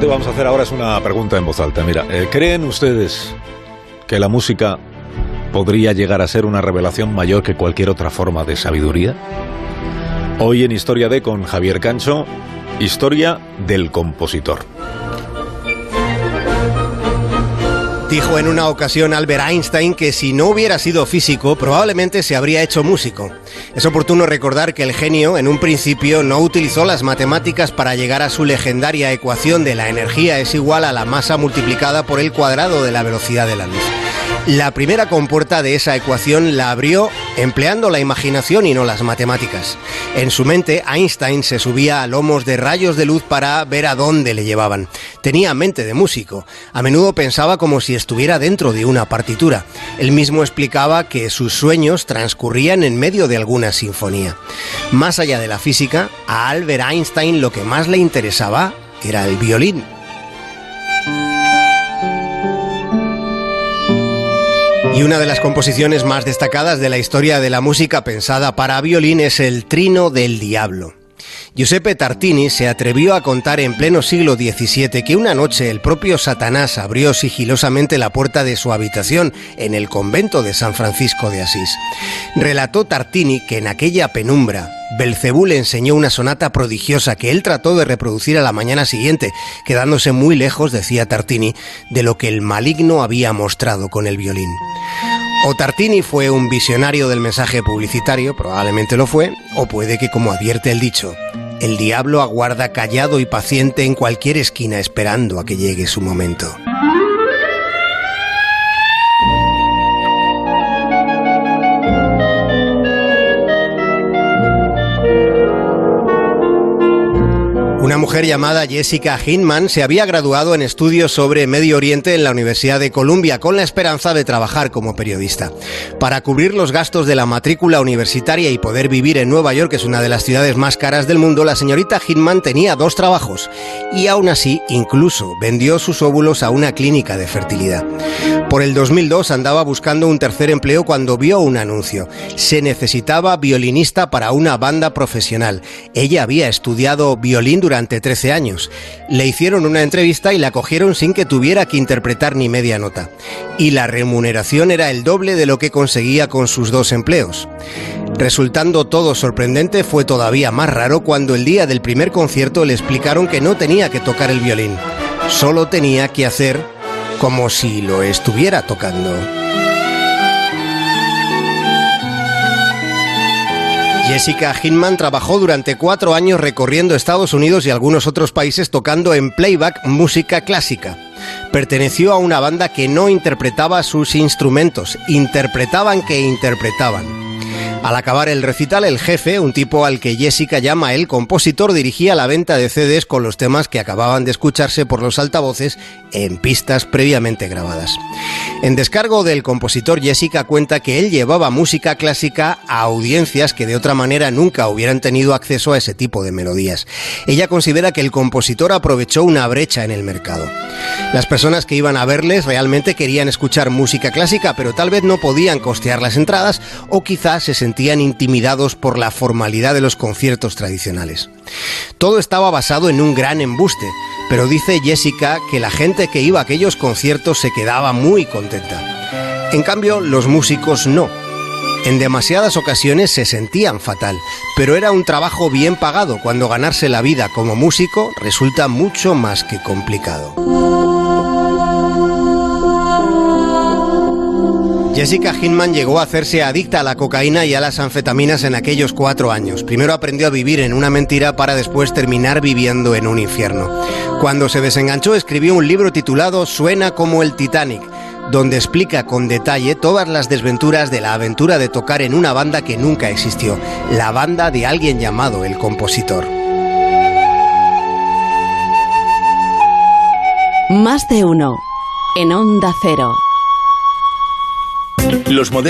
Que vamos a hacer ahora es una pregunta en voz alta. Mira, eh, ¿creen ustedes que la música podría llegar a ser una revelación mayor que cualquier otra forma de sabiduría? Hoy en Historia de con Javier Cancho, historia del compositor. Dijo en una ocasión Albert Einstein que si no hubiera sido físico, probablemente se habría hecho músico. Es oportuno recordar que el genio, en un principio, no utilizó las matemáticas para llegar a su legendaria ecuación de la energía es igual a la masa multiplicada por el cuadrado de la velocidad de la luz. La primera compuerta de esa ecuación la abrió empleando la imaginación y no las matemáticas. En su mente, Einstein se subía a lomos de rayos de luz para ver a dónde le llevaban. Tenía mente de músico. A menudo pensaba como si estuviera dentro de una partitura. Él mismo explicaba que sus sueños transcurrían en medio de alguna sinfonía. Más allá de la física, a Albert Einstein lo que más le interesaba era el violín. Y una de las composiciones más destacadas de la historia de la música pensada para violín es el Trino del Diablo. Giuseppe Tartini se atrevió a contar en pleno siglo XVII que una noche el propio Satanás abrió sigilosamente la puerta de su habitación en el convento de San Francisco de Asís. Relató Tartini que en aquella penumbra Belcebú le enseñó una sonata prodigiosa que él trató de reproducir a la mañana siguiente, quedándose muy lejos, decía Tartini, de lo que el maligno había mostrado con el violín. O Tartini fue un visionario del mensaje publicitario, probablemente lo fue, o puede que, como advierte el dicho, el diablo aguarda callado y paciente en cualquier esquina esperando a que llegue su momento. Una mujer llamada Jessica Hinman se había graduado en estudios sobre Medio Oriente en la Universidad de Columbia con la esperanza de trabajar como periodista. Para cubrir los gastos de la matrícula universitaria y poder vivir en Nueva York, que es una de las ciudades más caras del mundo, la señorita Hinman tenía dos trabajos y aún así incluso vendió sus óvulos a una clínica de fertilidad. Por el 2002 andaba buscando un tercer empleo cuando vio un anuncio. Se necesitaba violinista para una banda profesional. Ella había estudiado violín durante durante 13 años. Le hicieron una entrevista y la cogieron sin que tuviera que interpretar ni media nota. Y la remuneración era el doble de lo que conseguía con sus dos empleos. Resultando todo sorprendente, fue todavía más raro cuando el día del primer concierto le explicaron que no tenía que tocar el violín, solo tenía que hacer como si lo estuviera tocando. Jessica Hinman trabajó durante cuatro años recorriendo Estados Unidos y algunos otros países tocando en playback música clásica. Perteneció a una banda que no interpretaba sus instrumentos, interpretaban que interpretaban. Al acabar el recital, el jefe, un tipo al que Jessica llama el compositor, dirigía la venta de CDs con los temas que acababan de escucharse por los altavoces en pistas previamente grabadas. En descargo del compositor, Jessica cuenta que él llevaba música clásica a audiencias que de otra manera nunca hubieran tenido acceso a ese tipo de melodías. Ella considera que el compositor aprovechó una brecha en el mercado. Las personas que iban a verles realmente querían escuchar música clásica, pero tal vez no podían costear las entradas o quizás se sentían intimidados por la formalidad de los conciertos tradicionales. Todo estaba basado en un gran embuste, pero dice Jessica que la gente que iba a aquellos conciertos se quedaba muy contenta. En cambio, los músicos no. En demasiadas ocasiones se sentían fatal, pero era un trabajo bien pagado cuando ganarse la vida como músico resulta mucho más que complicado. Jessica Hinman llegó a hacerse adicta a la cocaína y a las anfetaminas en aquellos cuatro años. Primero aprendió a vivir en una mentira para después terminar viviendo en un infierno. Cuando se desenganchó escribió un libro titulado Suena como el Titanic, donde explica con detalle todas las desventuras de la aventura de tocar en una banda que nunca existió, la banda de alguien llamado el compositor. Más de uno en Onda Cero. Los modelos